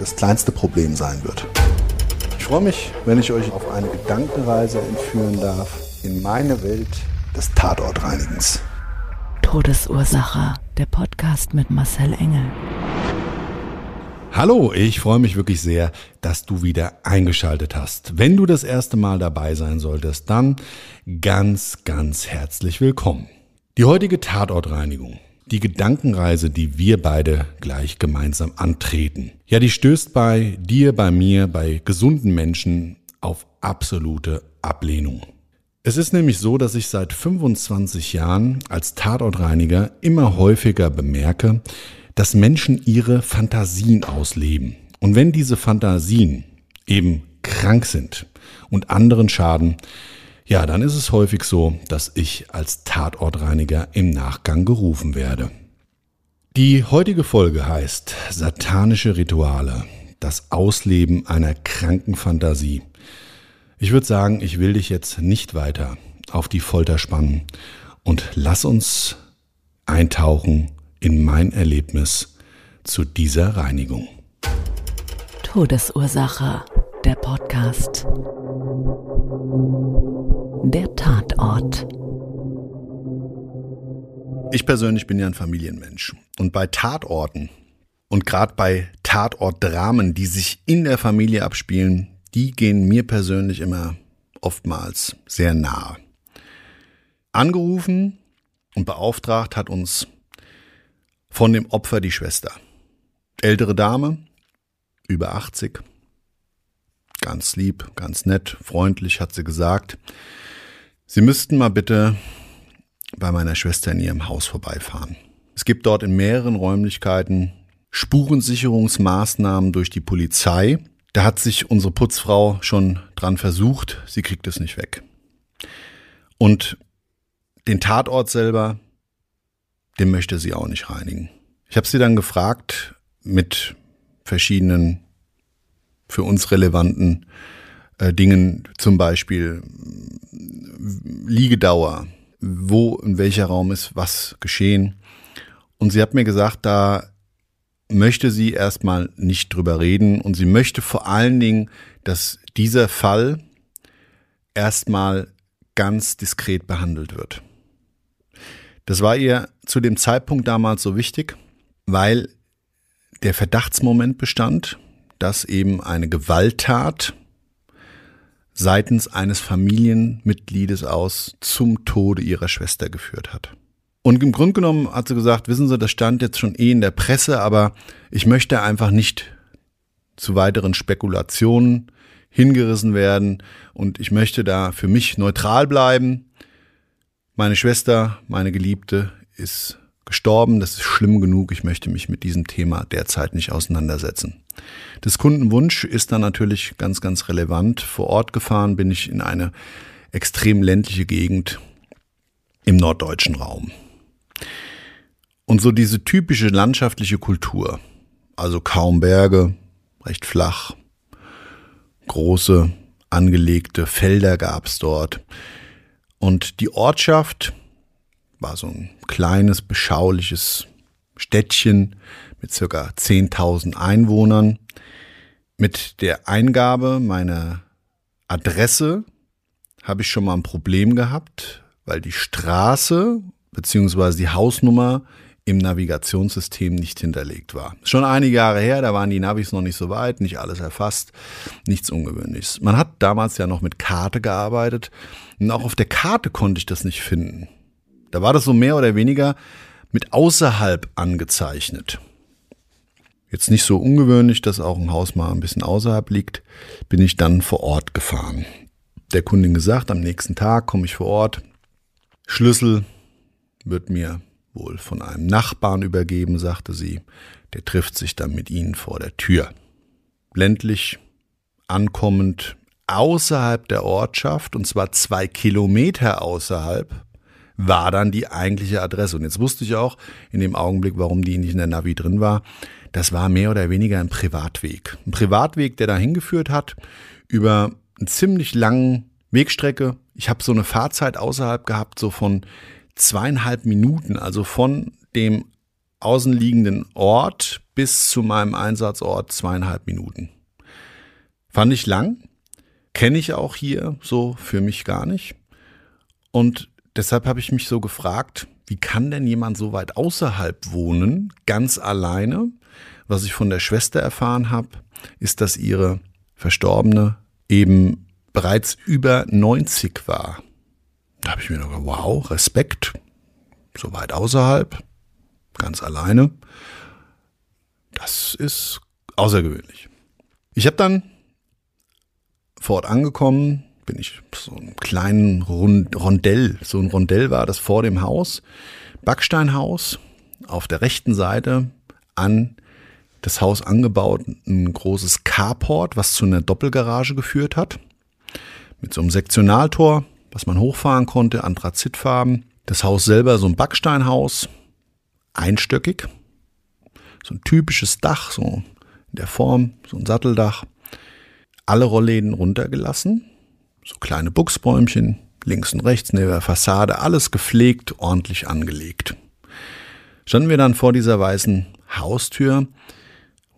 das kleinste Problem sein wird. Ich freue mich, wenn ich euch auf eine Gedankenreise entführen darf in meine Welt des Tatortreinigens. Todesursache. Der Podcast mit Marcel Engel. Hallo, ich freue mich wirklich sehr, dass du wieder eingeschaltet hast. Wenn du das erste Mal dabei sein solltest, dann ganz, ganz herzlich willkommen. Die heutige Tatortreinigung, die Gedankenreise, die wir beide gleich gemeinsam antreten, ja, die stößt bei dir, bei mir, bei gesunden Menschen auf absolute Ablehnung. Es ist nämlich so, dass ich seit 25 Jahren als Tatortreiniger immer häufiger bemerke, dass Menschen ihre Fantasien ausleben. Und wenn diese Fantasien eben krank sind und anderen schaden, ja, dann ist es häufig so, dass ich als Tatortreiniger im Nachgang gerufen werde. Die heutige Folge heißt Satanische Rituale, das Ausleben einer kranken Fantasie. Ich würde sagen, ich will dich jetzt nicht weiter auf die Folter spannen und lass uns eintauchen in mein Erlebnis zu dieser Reinigung. Todesursache. Der Podcast. Der Tatort. Ich persönlich bin ja ein Familienmensch. Und bei Tatorten und gerade bei Tatortdramen, die sich in der Familie abspielen, die gehen mir persönlich immer oftmals sehr nahe. Angerufen und beauftragt hat uns von dem Opfer die Schwester. Ältere Dame, über 80, ganz lieb, ganz nett, freundlich hat sie gesagt, Sie müssten mal bitte bei meiner Schwester in ihrem Haus vorbeifahren. Es gibt dort in mehreren Räumlichkeiten Spurensicherungsmaßnahmen durch die Polizei. Da hat sich unsere Putzfrau schon dran versucht, sie kriegt es nicht weg. Und den Tatort selber, den möchte sie auch nicht reinigen. Ich habe sie dann gefragt mit verschiedenen für uns relevanten äh, Dingen, zum Beispiel Liegedauer, wo in welcher Raum ist was geschehen. Und sie hat mir gesagt, da möchte sie erstmal nicht drüber reden und sie möchte vor allen Dingen, dass dieser Fall erstmal ganz diskret behandelt wird. Das war ihr zu dem Zeitpunkt damals so wichtig, weil der Verdachtsmoment bestand, dass eben eine Gewalttat seitens eines Familienmitgliedes aus zum Tode ihrer Schwester geführt hat. Und im Grunde genommen hat sie gesagt, wissen Sie, das stand jetzt schon eh in der Presse, aber ich möchte einfach nicht zu weiteren Spekulationen hingerissen werden und ich möchte da für mich neutral bleiben. Meine Schwester, meine Geliebte ist gestorben, das ist schlimm genug, ich möchte mich mit diesem Thema derzeit nicht auseinandersetzen. Das Kundenwunsch ist dann natürlich ganz, ganz relevant. Vor Ort gefahren bin ich in eine extrem ländliche Gegend im norddeutschen Raum. Und so diese typische landschaftliche Kultur, also kaum Berge, recht flach, große angelegte Felder gab es dort. Und die Ortschaft war so ein kleines, beschauliches Städtchen mit circa 10.000 Einwohnern. Mit der Eingabe meiner Adresse habe ich schon mal ein Problem gehabt, weil die Straße bzw. die Hausnummer im Navigationssystem nicht hinterlegt war. Schon einige Jahre her, da waren die Navis noch nicht so weit, nicht alles erfasst, nichts Ungewöhnliches. Man hat damals ja noch mit Karte gearbeitet und auch auf der Karte konnte ich das nicht finden. Da war das so mehr oder weniger mit außerhalb angezeichnet. Jetzt nicht so ungewöhnlich, dass auch ein Haus mal ein bisschen außerhalb liegt, bin ich dann vor Ort gefahren. Der Kundin gesagt, am nächsten Tag komme ich vor Ort. Schlüssel wird mir wohl von einem Nachbarn übergeben, sagte sie. Der trifft sich dann mit ihnen vor der Tür. Ländlich, ankommend, außerhalb der Ortschaft, und zwar zwei Kilometer außerhalb, war dann die eigentliche Adresse. Und jetzt wusste ich auch in dem Augenblick, warum die nicht in der Navi drin war. Das war mehr oder weniger ein Privatweg. Ein Privatweg, der da hingeführt hat, über einen ziemlich langen Wegstrecke. Ich habe so eine Fahrzeit außerhalb gehabt, so von zweieinhalb Minuten, also von dem außenliegenden Ort bis zu meinem Einsatzort zweieinhalb Minuten. Fand ich lang, kenne ich auch hier so für mich gar nicht. Und deshalb habe ich mich so gefragt, wie kann denn jemand so weit außerhalb wohnen, ganz alleine? Was ich von der Schwester erfahren habe, ist, dass ihre Verstorbene eben bereits über 90 war. Da habe ich mir gedacht, wow, Respekt, so weit außerhalb, ganz alleine. Das ist außergewöhnlich. Ich habe dann vor Ort angekommen, bin ich so einem kleinen Rondell, so ein Rondell war das vor dem Haus, Backsteinhaus, auf der rechten Seite an das Haus angebaut, ein großes Carport, was zu einer Doppelgarage geführt hat, mit so einem Sektionaltor, was man hochfahren konnte, Anthrazitfarben. Das Haus selber so ein Backsteinhaus, einstöckig, so ein typisches Dach, so in der Form, so ein Satteldach. Alle Rollläden runtergelassen, so kleine Buchsbäumchen, links und rechts neben der Fassade, alles gepflegt, ordentlich angelegt. Standen wir dann vor dieser weißen Haustür,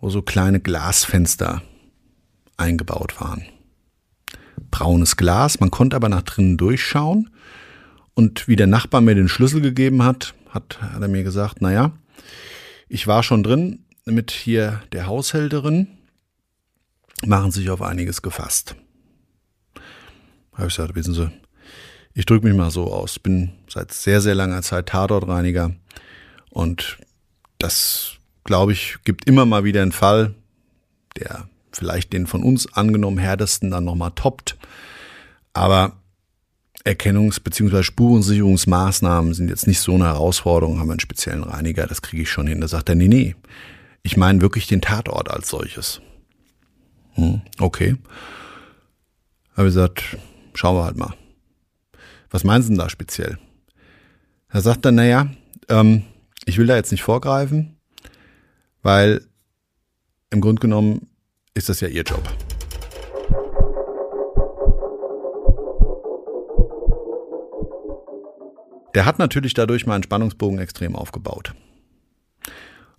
wo so kleine Glasfenster eingebaut waren braunes Glas. Man konnte aber nach drinnen durchschauen. Und wie der Nachbar mir den Schlüssel gegeben hat, hat, er mir gesagt, naja, ich war schon drin mit hier der Haushälterin, machen sich auf einiges gefasst. Habe ich gesagt, wissen Sie, ich drücke mich mal so aus, bin seit sehr, sehr langer Zeit Tatortreiniger und das, glaube ich, gibt immer mal wieder einen Fall, der vielleicht den von uns angenommen härtesten dann nochmal toppt. Aber Erkennungs- bzw. Spurensicherungsmaßnahmen sind jetzt nicht so eine Herausforderung, haben wir einen speziellen Reiniger, das kriege ich schon hin. Da sagt er, nee, nee, ich meine wirklich den Tatort als solches. Hm, okay. Habe ich gesagt, schauen wir halt mal. Was meinen Sie denn da speziell? Er sagt dann, naja, ähm, ich will da jetzt nicht vorgreifen, weil im Grunde genommen ist das ja ihr Job. Der hat natürlich dadurch meinen Spannungsbogen extrem aufgebaut.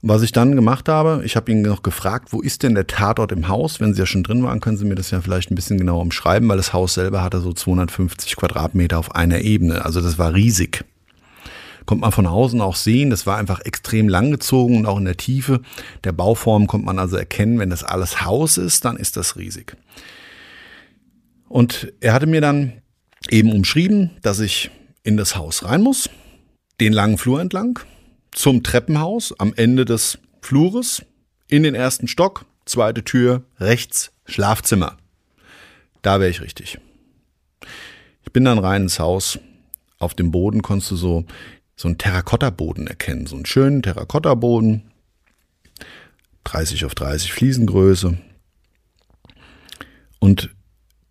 Was ich dann gemacht habe, ich habe ihn noch gefragt, wo ist denn der Tatort im Haus? Wenn Sie ja schon drin waren, können Sie mir das ja vielleicht ein bisschen genauer umschreiben, weil das Haus selber hatte so 250 Quadratmeter auf einer Ebene. Also das war riesig. Kommt man von außen auch sehen, das war einfach extrem langgezogen und auch in der Tiefe der Bauform kommt man also erkennen, wenn das alles Haus ist, dann ist das riesig. Und er hatte mir dann eben umschrieben, dass ich in das Haus rein muss, den langen Flur entlang, zum Treppenhaus am Ende des Flures, in den ersten Stock, zweite Tür, rechts, Schlafzimmer. Da wäre ich richtig. Ich bin dann rein ins Haus. Auf dem Boden konntest du so, so einen Terrakotta-Boden erkennen, so einen schönen Terrakotta-Boden. 30 auf 30 Fliesengröße. Und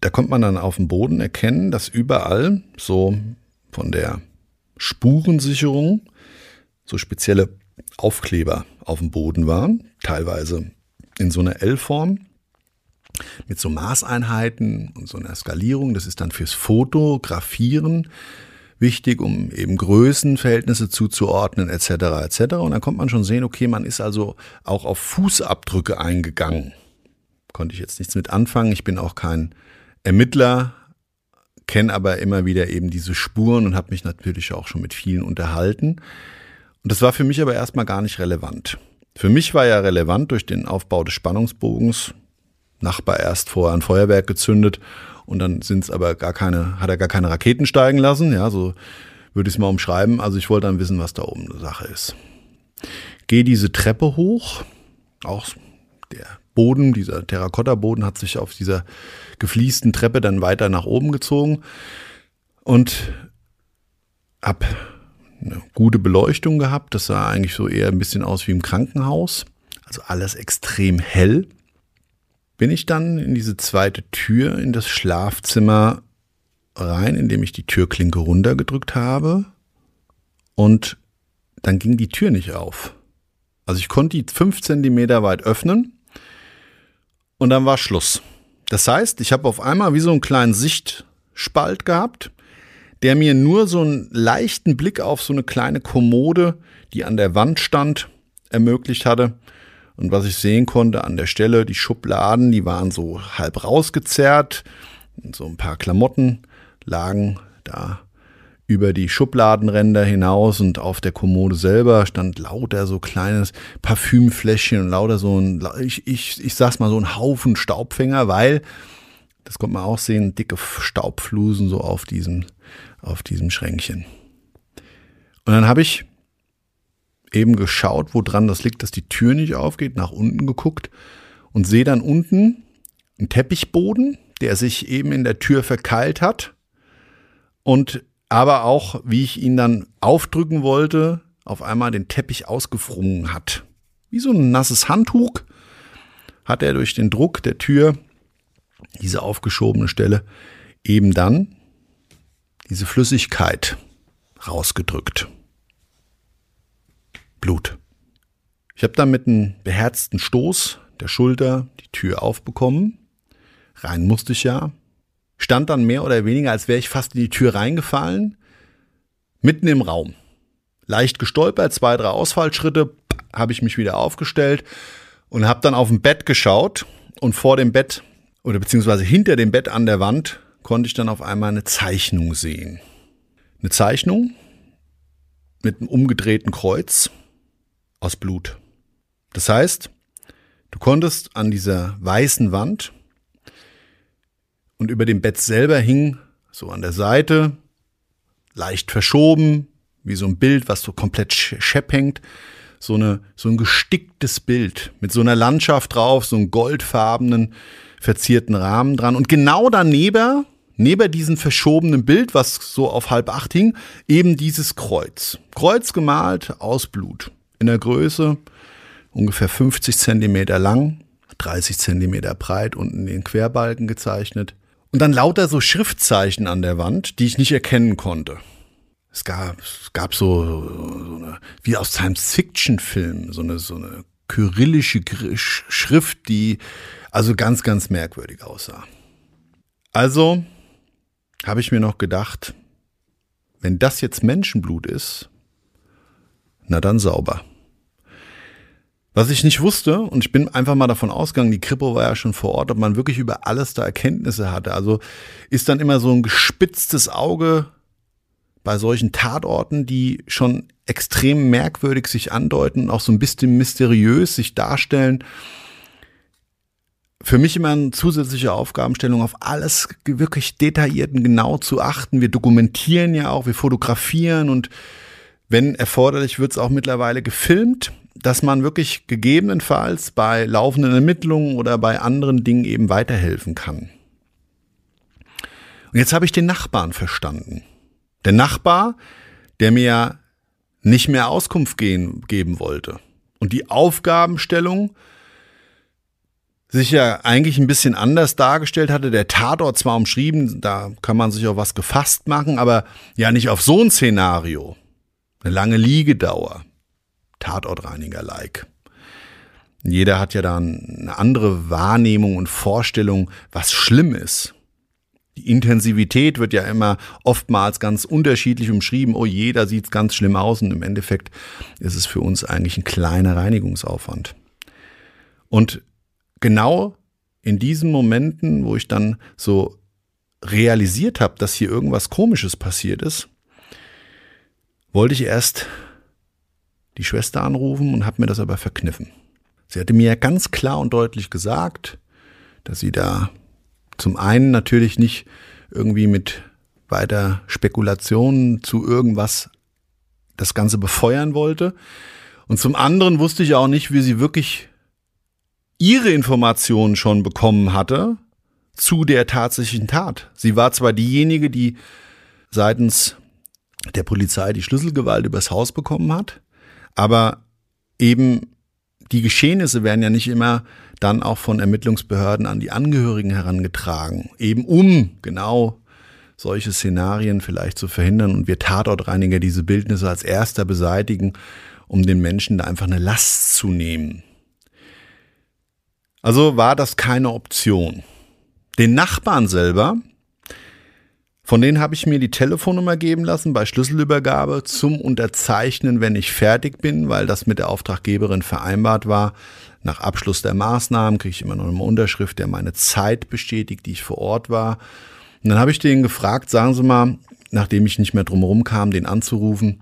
da kommt man dann auf dem Boden erkennen, dass überall so von der Spurensicherung so spezielle Aufkleber auf dem Boden waren, teilweise in so einer L-Form mit so Maßeinheiten und so einer Skalierung. Das ist dann fürs Fotografieren wichtig, um eben Größenverhältnisse zuzuordnen etc. etc. Und dann kommt man schon sehen, okay, man ist also auch auf Fußabdrücke eingegangen. Konnte ich jetzt nichts mit anfangen. Ich bin auch kein Ermittler, kenne aber immer wieder eben diese Spuren und habe mich natürlich auch schon mit vielen unterhalten. Und das war für mich aber erstmal gar nicht relevant. Für mich war ja relevant durch den Aufbau des Spannungsbogens, Nachbar erst vorher ein Feuerwerk gezündet und dann sind es aber gar keine, hat er gar keine Raketen steigen lassen, ja, so würde ich es mal umschreiben. Also ich wollte dann wissen, was da oben eine Sache ist. Gehe diese Treppe hoch, auch der Boden, dieser Terrakotta-Boden hat sich auf dieser gefliesten Treppe dann weiter nach oben gezogen und hab eine gute Beleuchtung gehabt. Das sah eigentlich so eher ein bisschen aus wie im Krankenhaus. Also alles extrem hell. Bin ich dann in diese zweite Tür in das Schlafzimmer rein, indem ich die Türklinke runtergedrückt habe. Und dann ging die Tür nicht auf. Also ich konnte die fünf Zentimeter weit öffnen und dann war Schluss. Das heißt, ich habe auf einmal wie so einen kleinen Sichtspalt gehabt der mir nur so einen leichten Blick auf so eine kleine Kommode, die an der Wand stand, ermöglicht hatte. Und was ich sehen konnte an der Stelle, die Schubladen, die waren so halb rausgezerrt. So ein paar Klamotten lagen da über die Schubladenränder hinaus und auf der Kommode selber stand lauter so kleines Parfümfläschchen und lauter so ein, ich, ich, ich sag's mal so ein Haufen Staubfänger, weil, das konnte man auch sehen, dicke Staubflusen so auf diesem auf diesem Schränkchen. Und dann habe ich eben geschaut, woran das liegt, dass die Tür nicht aufgeht, nach unten geguckt und sehe dann unten einen Teppichboden, der sich eben in der Tür verkeilt hat und aber auch, wie ich ihn dann aufdrücken wollte, auf einmal den Teppich ausgefrungen hat. Wie so ein nasses Handtuch hat er durch den Druck der Tür diese aufgeschobene Stelle eben dann diese Flüssigkeit rausgedrückt. Blut. Ich habe dann mit einem beherzten Stoß der Schulter die Tür aufbekommen. Rein musste ich ja. Stand dann mehr oder weniger, als wäre ich fast in die Tür reingefallen. Mitten im Raum. Leicht gestolpert, zwei, drei Ausfallschritte, habe ich mich wieder aufgestellt und habe dann auf dem Bett geschaut und vor dem Bett oder beziehungsweise hinter dem Bett an der Wand konnte ich dann auf einmal eine Zeichnung sehen. Eine Zeichnung mit einem umgedrehten Kreuz aus Blut. Das heißt, du konntest an dieser weißen Wand und über dem Bett selber hing so an der Seite, leicht verschoben, wie so ein Bild, was so komplett schepp hängt, so, eine, so ein gesticktes Bild mit so einer Landschaft drauf, so einem goldfarbenen, verzierten Rahmen dran. Und genau daneben neben diesem verschobenen Bild, was so auf halb acht hing, eben dieses Kreuz. Kreuz gemalt aus Blut. In der Größe ungefähr 50 Zentimeter lang, 30 Zentimeter breit, unten den Querbalken gezeichnet. Und dann lauter so Schriftzeichen an der Wand, die ich nicht erkennen konnte. Es gab, es gab so, so eine, wie aus Science-Fiction-Filmen, so eine, so eine kyrillische Schrift, die also ganz, ganz merkwürdig aussah. Also habe ich mir noch gedacht, wenn das jetzt Menschenblut ist, na dann sauber. Was ich nicht wusste, und ich bin einfach mal davon ausgegangen, die Kripo war ja schon vor Ort, ob man wirklich über alles da Erkenntnisse hatte. Also ist dann immer so ein gespitztes Auge bei solchen Tatorten, die schon extrem merkwürdig sich andeuten, auch so ein bisschen mysteriös sich darstellen für mich immer eine zusätzliche Aufgabenstellung, auf alles wirklich detailliert und genau zu achten. Wir dokumentieren ja auch, wir fotografieren und wenn erforderlich wird es auch mittlerweile gefilmt, dass man wirklich gegebenenfalls bei laufenden Ermittlungen oder bei anderen Dingen eben weiterhelfen kann. Und jetzt habe ich den Nachbarn verstanden. Der Nachbar, der mir nicht mehr Auskunft gehen, geben wollte. Und die Aufgabenstellung, sich ja eigentlich ein bisschen anders dargestellt hatte. Der Tatort zwar umschrieben, da kann man sich auch was gefasst machen, aber ja nicht auf so ein Szenario. Eine lange Liegedauer. Tatortreiniger-like. Jeder hat ja da eine andere Wahrnehmung und Vorstellung, was schlimm ist. Die Intensivität wird ja immer oftmals ganz unterschiedlich umschrieben. Oh, jeder sieht ganz schlimm aus und im Endeffekt ist es für uns eigentlich ein kleiner Reinigungsaufwand. Und genau in diesen Momenten, wo ich dann so realisiert habe, dass hier irgendwas Komisches passiert ist, wollte ich erst die Schwester anrufen und habe mir das aber verkniffen. Sie hatte mir ganz klar und deutlich gesagt, dass sie da zum einen natürlich nicht irgendwie mit weiter Spekulationen zu irgendwas das Ganze befeuern wollte. Und zum anderen wusste ich auch nicht, wie sie wirklich ihre Informationen schon bekommen hatte zu der tatsächlichen Tat. Sie war zwar diejenige, die seitens der Polizei die Schlüsselgewalt übers Haus bekommen hat, aber eben die Geschehnisse werden ja nicht immer dann auch von Ermittlungsbehörden an die Angehörigen herangetragen, eben um genau solche Szenarien vielleicht zu verhindern und wir Tatortreiniger diese Bildnisse als erster beseitigen, um den Menschen da einfach eine Last zu nehmen. Also war das keine Option. Den Nachbarn selber, von denen habe ich mir die Telefonnummer geben lassen bei Schlüsselübergabe zum Unterzeichnen, wenn ich fertig bin, weil das mit der Auftraggeberin vereinbart war. Nach Abschluss der Maßnahmen kriege ich immer noch eine Unterschrift, der meine Zeit bestätigt, die ich vor Ort war. Und dann habe ich den gefragt, sagen Sie mal, nachdem ich nicht mehr drumherum kam, den anzurufen,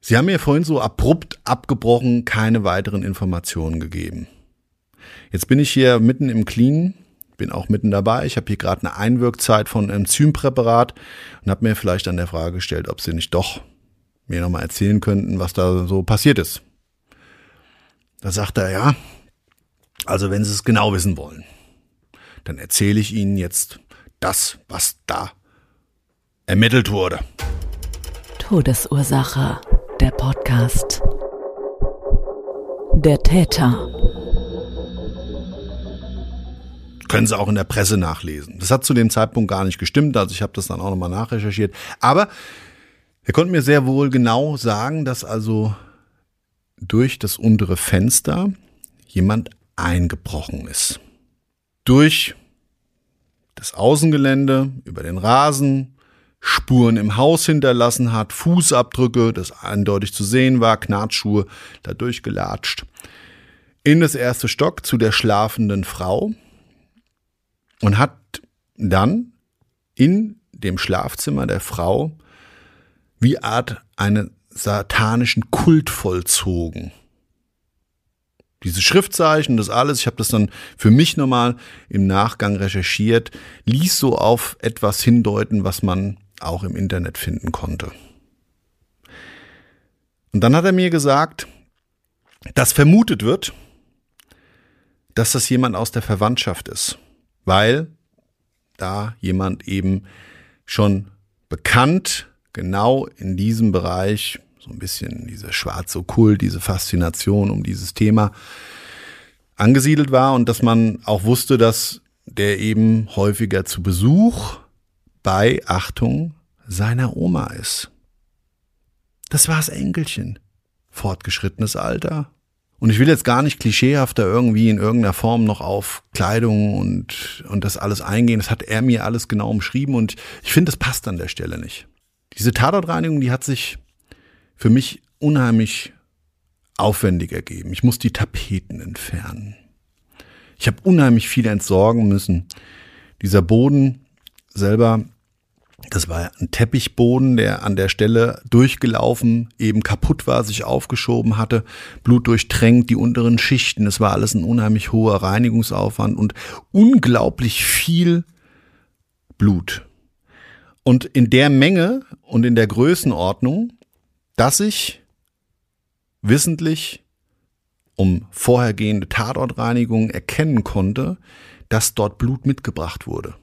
Sie haben mir vorhin so abrupt abgebrochen, keine weiteren Informationen gegeben. Jetzt bin ich hier mitten im Clean, bin auch mitten dabei. Ich habe hier gerade eine Einwirkzeit von Enzympräparat und habe mir vielleicht an der Frage gestellt, ob Sie nicht doch mir nochmal erzählen könnten, was da so passiert ist. Da sagt er, ja, also wenn Sie es genau wissen wollen, dann erzähle ich Ihnen jetzt das, was da ermittelt wurde. Todesursache, der Podcast. Der Täter. Können Sie auch in der Presse nachlesen. Das hat zu dem Zeitpunkt gar nicht gestimmt, also ich habe das dann auch nochmal nachrecherchiert. Aber er konnte mir sehr wohl genau sagen, dass also durch das untere Fenster jemand eingebrochen ist. Durch das Außengelände, über den Rasen, Spuren im Haus hinterlassen hat, Fußabdrücke, das eindeutig zu sehen war, Knatschschuhe da durchgelatscht. In das erste Stock zu der schlafenden Frau und hat dann in dem Schlafzimmer der Frau wie Art einen satanischen Kult vollzogen diese Schriftzeichen, das alles, ich habe das dann für mich nochmal im Nachgang recherchiert, ließ so auf etwas hindeuten, was man auch im Internet finden konnte. Und dann hat er mir gesagt, dass vermutet wird, dass das jemand aus der Verwandtschaft ist, weil da jemand eben schon bekannt genau in diesem Bereich so ein bisschen dieser schwarze Kult, diese Faszination um dieses Thema angesiedelt war und dass man auch wusste, dass der eben häufiger zu Besuch bei Achtung seiner Oma ist. Das war das Enkelchen. Fortgeschrittenes Alter. Und ich will jetzt gar nicht klischeehafter irgendwie in irgendeiner Form noch auf Kleidung und, und das alles eingehen. Das hat er mir alles genau umschrieben und ich finde, das passt an der Stelle nicht. Diese Tatortreinigung, die hat sich für mich unheimlich aufwendig ergeben. Ich muss die Tapeten entfernen. Ich habe unheimlich viel entsorgen müssen. Dieser Boden selber, das war ein Teppichboden, der an der Stelle durchgelaufen, eben kaputt war, sich aufgeschoben hatte, Blut durchtränkt, die unteren Schichten. Es war alles ein unheimlich hoher Reinigungsaufwand und unglaublich viel Blut. Und in der Menge und in der Größenordnung dass ich wissentlich um vorhergehende Tatortreinigung erkennen konnte, dass dort Blut mitgebracht wurde.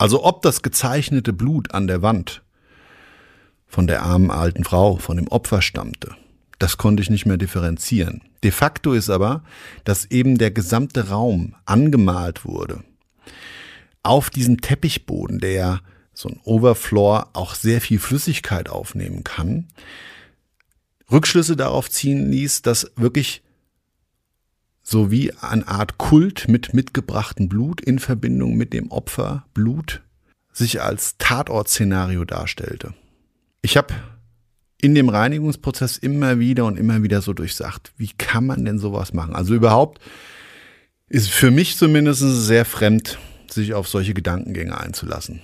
Also ob das gezeichnete Blut an der Wand von der armen alten Frau, von dem Opfer stammte, das konnte ich nicht mehr differenzieren. De facto ist aber, dass eben der gesamte Raum angemalt wurde. Auf diesem Teppichboden, der so ein Overfloor auch sehr viel Flüssigkeit aufnehmen kann, Rückschlüsse darauf ziehen ließ, dass wirklich so wie eine Art Kult mit mitgebrachtem Blut in Verbindung mit dem Opfer Blut sich als Tatortszenario darstellte. Ich habe in dem Reinigungsprozess immer wieder und immer wieder so durchsagt, wie kann man denn sowas machen? Also überhaupt ist für mich zumindest sehr fremd, sich auf solche Gedankengänge einzulassen.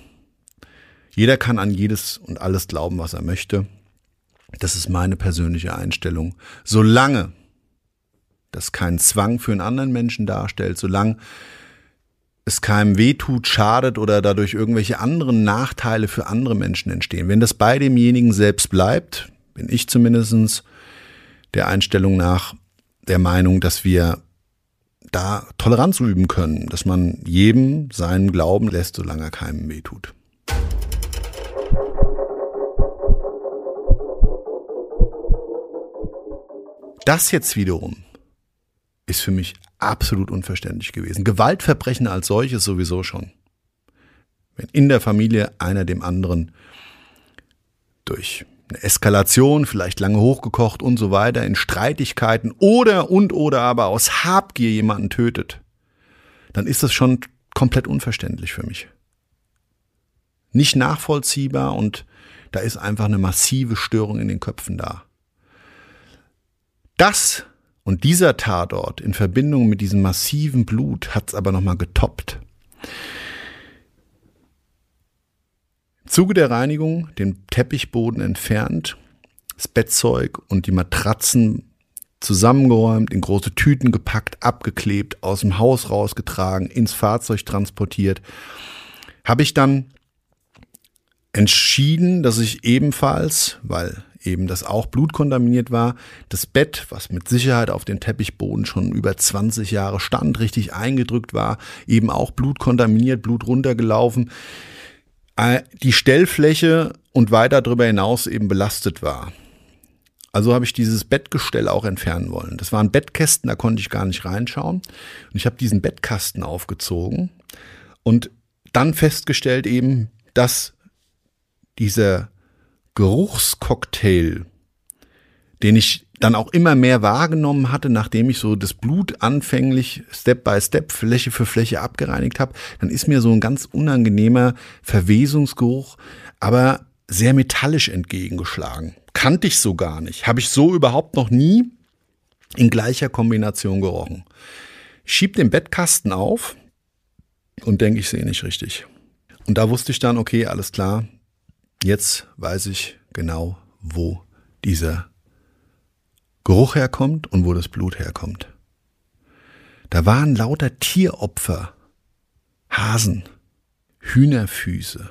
Jeder kann an jedes und alles glauben, was er möchte. Das ist meine persönliche Einstellung. Solange das keinen Zwang für einen anderen Menschen darstellt, solange es keinem wehtut, schadet oder dadurch irgendwelche anderen Nachteile für andere Menschen entstehen. Wenn das bei demjenigen selbst bleibt, bin ich zumindest der Einstellung nach der Meinung, dass wir da Toleranz üben können, dass man jedem seinen Glauben lässt, solange er keinem wehtut. Das jetzt wiederum ist für mich absolut unverständlich gewesen. Gewaltverbrechen als solches sowieso schon. Wenn in der Familie einer dem anderen durch eine Eskalation, vielleicht lange hochgekocht und so weiter, in Streitigkeiten oder und oder aber aus Habgier jemanden tötet, dann ist das schon komplett unverständlich für mich. Nicht nachvollziehbar und da ist einfach eine massive Störung in den Köpfen da. Das und dieser Tatort in Verbindung mit diesem massiven Blut hat es aber nochmal getoppt. Im Zuge der Reinigung den Teppichboden entfernt, das Bettzeug und die Matratzen zusammengeräumt, in große Tüten gepackt, abgeklebt, aus dem Haus rausgetragen, ins Fahrzeug transportiert, habe ich dann entschieden, dass ich ebenfalls, weil eben das auch blutkontaminiert war. Das Bett, was mit Sicherheit auf dem Teppichboden schon über 20 Jahre stand, richtig eingedrückt war, eben auch blutkontaminiert, Blut runtergelaufen. Äh, die Stellfläche und weiter darüber hinaus eben belastet war. Also habe ich dieses Bettgestell auch entfernen wollen. Das waren Bettkästen, da konnte ich gar nicht reinschauen. Und ich habe diesen Bettkasten aufgezogen und dann festgestellt eben, dass dieser Geruchscocktail, den ich dann auch immer mehr wahrgenommen hatte, nachdem ich so das Blut anfänglich Step by Step Fläche für Fläche abgereinigt habe, dann ist mir so ein ganz unangenehmer Verwesungsgeruch, aber sehr metallisch entgegengeschlagen. Kannte ich so gar nicht. Habe ich so überhaupt noch nie in gleicher Kombination gerochen. Ich schieb den Bettkasten auf und denke, ich sehe nicht richtig. Und da wusste ich dann, okay, alles klar, Jetzt weiß ich genau, wo dieser Geruch herkommt und wo das Blut herkommt. Da waren lauter Tieropfer, Hasen, Hühnerfüße,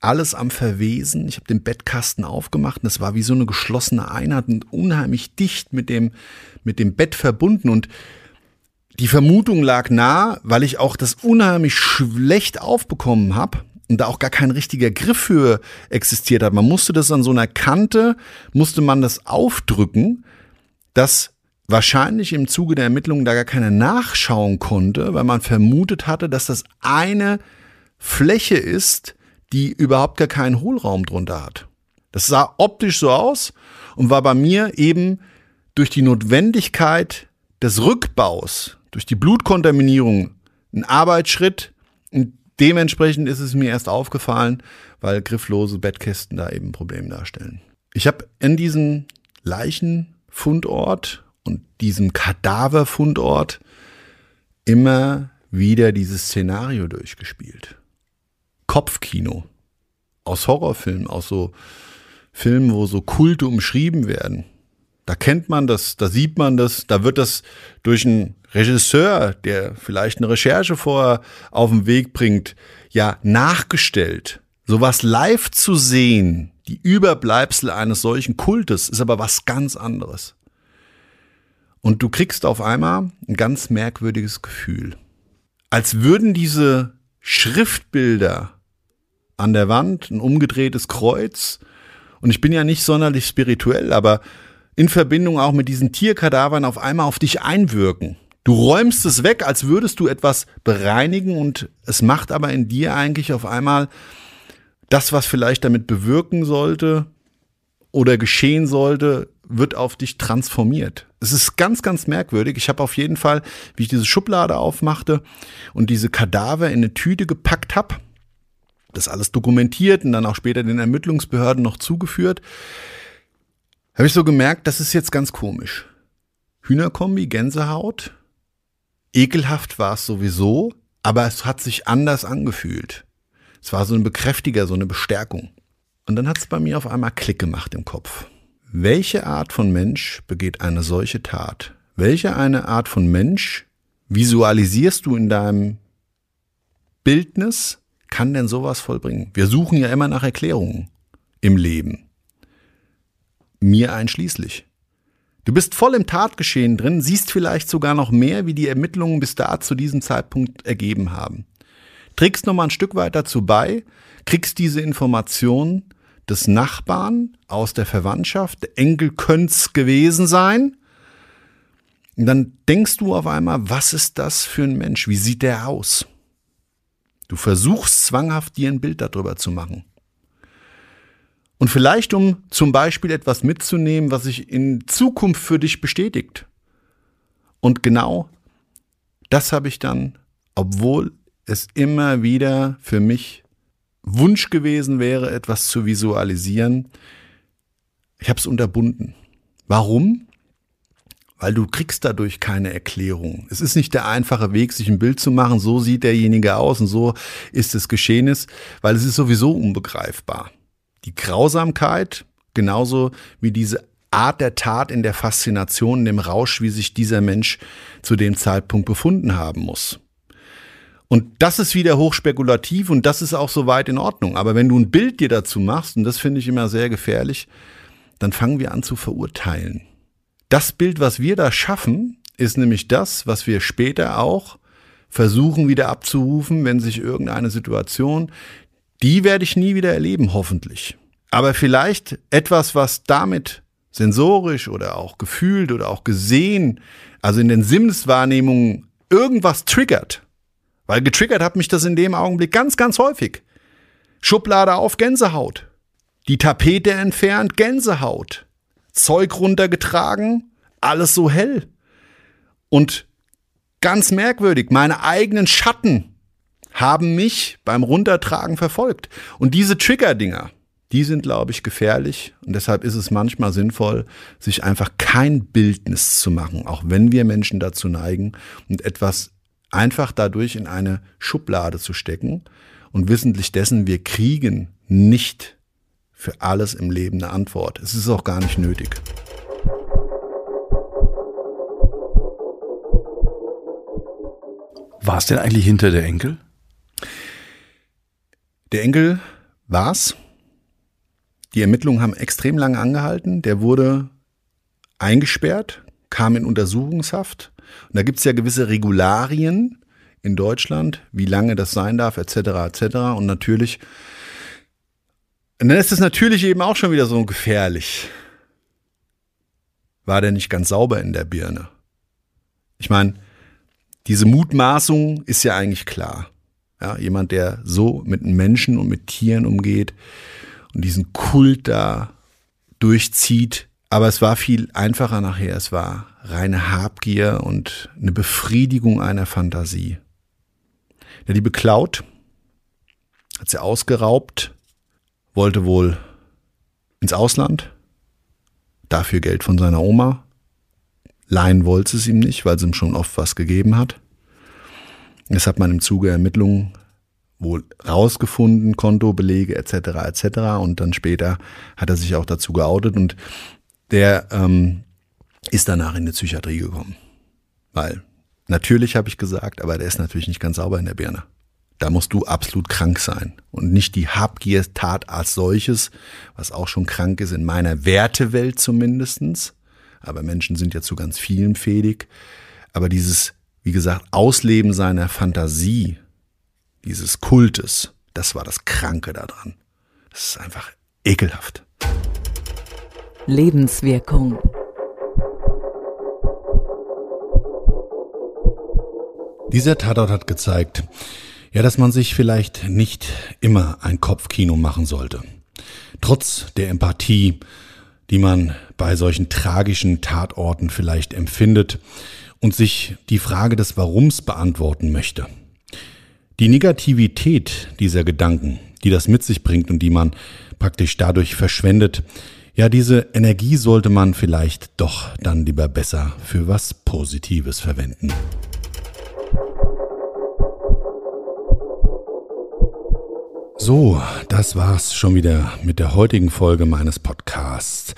alles am Verwesen. Ich habe den Bettkasten aufgemacht und es war wie so eine geschlossene Einheit und unheimlich dicht mit dem, mit dem Bett verbunden. Und die Vermutung lag nah, weil ich auch das unheimlich schlecht aufbekommen habe und da auch gar kein richtiger Griff für existiert hat. Man musste das an so einer Kante, musste man das aufdrücken, dass wahrscheinlich im Zuge der Ermittlungen da gar keiner nachschauen konnte, weil man vermutet hatte, dass das eine Fläche ist, die überhaupt gar keinen Hohlraum drunter hat. Das sah optisch so aus und war bei mir eben durch die Notwendigkeit des Rückbaus, durch die Blutkontaminierung ein Arbeitsschritt, ein dementsprechend ist es mir erst aufgefallen, weil grifflose Bettkästen da eben ein Problem darstellen. Ich habe in diesem Leichenfundort und diesem Kadaverfundort immer wieder dieses Szenario durchgespielt. Kopfkino. Aus Horrorfilmen, aus so Filmen, wo so Kulte umschrieben werden. Da kennt man das, da sieht man das, da wird das durch einen Regisseur, der vielleicht eine Recherche vorher auf den Weg bringt, ja nachgestellt. Sowas live zu sehen, die Überbleibsel eines solchen Kultes, ist aber was ganz anderes. Und du kriegst auf einmal ein ganz merkwürdiges Gefühl. Als würden diese Schriftbilder an der Wand, ein umgedrehtes Kreuz, und ich bin ja nicht sonderlich spirituell, aber in Verbindung auch mit diesen Tierkadavern auf einmal auf dich einwirken. Du räumst es weg, als würdest du etwas bereinigen und es macht aber in dir eigentlich auf einmal das, was vielleicht damit bewirken sollte oder geschehen sollte, wird auf dich transformiert. Es ist ganz, ganz merkwürdig. Ich habe auf jeden Fall, wie ich diese Schublade aufmachte und diese Kadaver in eine Tüte gepackt habe, das alles dokumentiert und dann auch später den Ermittlungsbehörden noch zugeführt, habe ich so gemerkt, das ist jetzt ganz komisch. Hühnerkombi, Gänsehaut. Ekelhaft war es sowieso, aber es hat sich anders angefühlt. Es war so ein Bekräftiger, so eine Bestärkung. Und dann hat es bei mir auf einmal Klick gemacht im Kopf. Welche Art von Mensch begeht eine solche Tat? Welche eine Art von Mensch visualisierst du in deinem Bildnis, kann denn sowas vollbringen? Wir suchen ja immer nach Erklärungen im Leben. Mir einschließlich. Du bist voll im Tatgeschehen drin, siehst vielleicht sogar noch mehr, wie die Ermittlungen bis da zu diesem Zeitpunkt ergeben haben. Trägst noch mal ein Stück weit dazu bei, kriegst diese Information des Nachbarn aus der Verwandtschaft, der Enkel könnte gewesen sein. Und dann denkst du auf einmal, was ist das für ein Mensch? Wie sieht der aus? Du versuchst zwanghaft dir ein Bild darüber zu machen. Und vielleicht, um zum Beispiel etwas mitzunehmen, was sich in Zukunft für dich bestätigt. Und genau das habe ich dann, obwohl es immer wieder für mich Wunsch gewesen wäre, etwas zu visualisieren, ich habe es unterbunden. Warum? Weil du kriegst dadurch keine Erklärung. Es ist nicht der einfache Weg, sich ein Bild zu machen, so sieht derjenige aus und so ist es Geschehnis, weil es ist sowieso unbegreifbar. Die Grausamkeit, genauso wie diese Art der Tat in der Faszination, in dem Rausch, wie sich dieser Mensch zu dem Zeitpunkt befunden haben muss. Und das ist wieder hochspekulativ und das ist auch soweit in Ordnung. Aber wenn du ein Bild dir dazu machst, und das finde ich immer sehr gefährlich, dann fangen wir an zu verurteilen. Das Bild, was wir da schaffen, ist nämlich das, was wir später auch versuchen wieder abzurufen, wenn sich irgendeine Situation, die werde ich nie wieder erleben, hoffentlich. Aber vielleicht etwas, was damit sensorisch oder auch gefühlt oder auch gesehen, also in den Sinneswahrnehmungen irgendwas triggert, weil getriggert hat mich das in dem Augenblick ganz, ganz häufig. Schublade auf Gänsehaut. Die Tapete entfernt, Gänsehaut. Zeug runtergetragen, alles so hell. Und ganz merkwürdig, meine eigenen Schatten haben mich beim Runtertragen verfolgt. Und diese Trigger-Dinger, die sind, glaube ich, gefährlich. Und deshalb ist es manchmal sinnvoll, sich einfach kein Bildnis zu machen, auch wenn wir Menschen dazu neigen und etwas einfach dadurch in eine Schublade zu stecken und wissentlich dessen, wir kriegen nicht für alles im Leben eine Antwort. Es ist auch gar nicht nötig. War es denn eigentlich hinter der Enkel? Der Enkel war's. Die Ermittlungen haben extrem lange angehalten. Der wurde eingesperrt, kam in Untersuchungshaft und da gibt es ja gewisse Regularien in Deutschland, wie lange das sein darf, etc. etc. Und natürlich, und dann ist es natürlich eben auch schon wieder so gefährlich. War der nicht ganz sauber in der Birne? Ich meine, diese Mutmaßung ist ja eigentlich klar. Ja, jemand, der so mit Menschen und mit Tieren umgeht und diesen Kult da durchzieht. Aber es war viel einfacher nachher. Es war reine Habgier und eine Befriedigung einer Fantasie. Der die beklaut, hat sie ausgeraubt, wollte wohl ins Ausland, dafür Geld von seiner Oma. Leihen wollte es ihm nicht, weil sie ihm schon oft was gegeben hat. Das hat man im Zuge Ermittlungen wohl rausgefunden, Kontobelege etc. etc. Und dann später hat er sich auch dazu geoutet und der ähm, ist danach in die Psychiatrie gekommen. Weil natürlich habe ich gesagt, aber der ist natürlich nicht ganz sauber in der Birne. Da musst du absolut krank sein und nicht die Habgier-Tat als solches, was auch schon krank ist in meiner Wertewelt zumindestens. Aber Menschen sind ja zu ganz vielen fähig. Aber dieses, wie gesagt, Ausleben seiner Fantasie, dieses Kultes, das war das Kranke daran. Das ist einfach ekelhaft. Lebenswirkung. Dieser Tatort hat gezeigt, ja, dass man sich vielleicht nicht immer ein Kopfkino machen sollte. Trotz der Empathie, die man bei solchen tragischen Tatorten vielleicht empfindet und sich die Frage des Warums beantworten möchte. Die Negativität dieser Gedanken, die das mit sich bringt und die man praktisch dadurch verschwendet, ja, diese Energie sollte man vielleicht doch dann lieber besser für was Positives verwenden. So, das war's schon wieder mit der heutigen Folge meines Podcasts.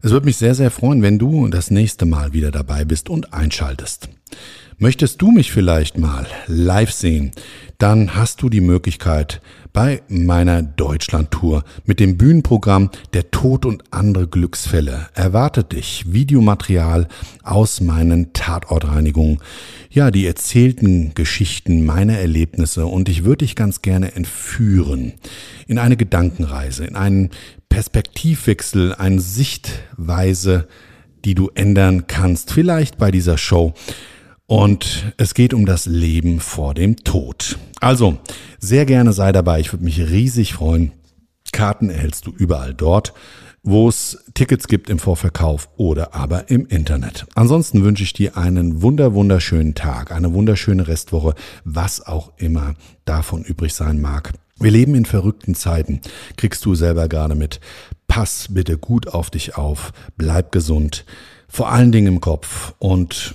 Es würde mich sehr, sehr freuen, wenn du das nächste Mal wieder dabei bist und einschaltest. Möchtest du mich vielleicht mal live sehen, dann hast du die Möglichkeit bei meiner Deutschland-Tour mit dem Bühnenprogramm Der Tod und andere Glücksfälle erwartet dich Videomaterial aus meinen Tatortreinigungen, ja, die erzählten Geschichten meiner Erlebnisse und ich würde dich ganz gerne entführen in eine Gedankenreise, in einen Perspektivwechsel, eine Sichtweise, die du ändern kannst, vielleicht bei dieser Show. Und es geht um das Leben vor dem Tod. Also, sehr gerne sei dabei. Ich würde mich riesig freuen. Karten erhältst du überall dort, wo es Tickets gibt im Vorverkauf oder aber im Internet. Ansonsten wünsche ich dir einen wunder, wunderschönen Tag, eine wunderschöne Restwoche, was auch immer davon übrig sein mag. Wir leben in verrückten Zeiten. Kriegst du selber gerade mit. Pass bitte gut auf dich auf. Bleib gesund. Vor allen Dingen im Kopf und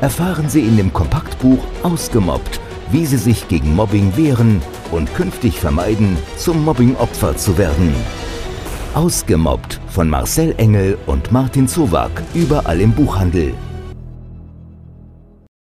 Erfahren Sie in dem Kompaktbuch Ausgemobbt, wie Sie sich gegen Mobbing wehren und künftig vermeiden, zum Mobbingopfer zu werden. Ausgemobbt von Marcel Engel und Martin Zowak, überall im Buchhandel.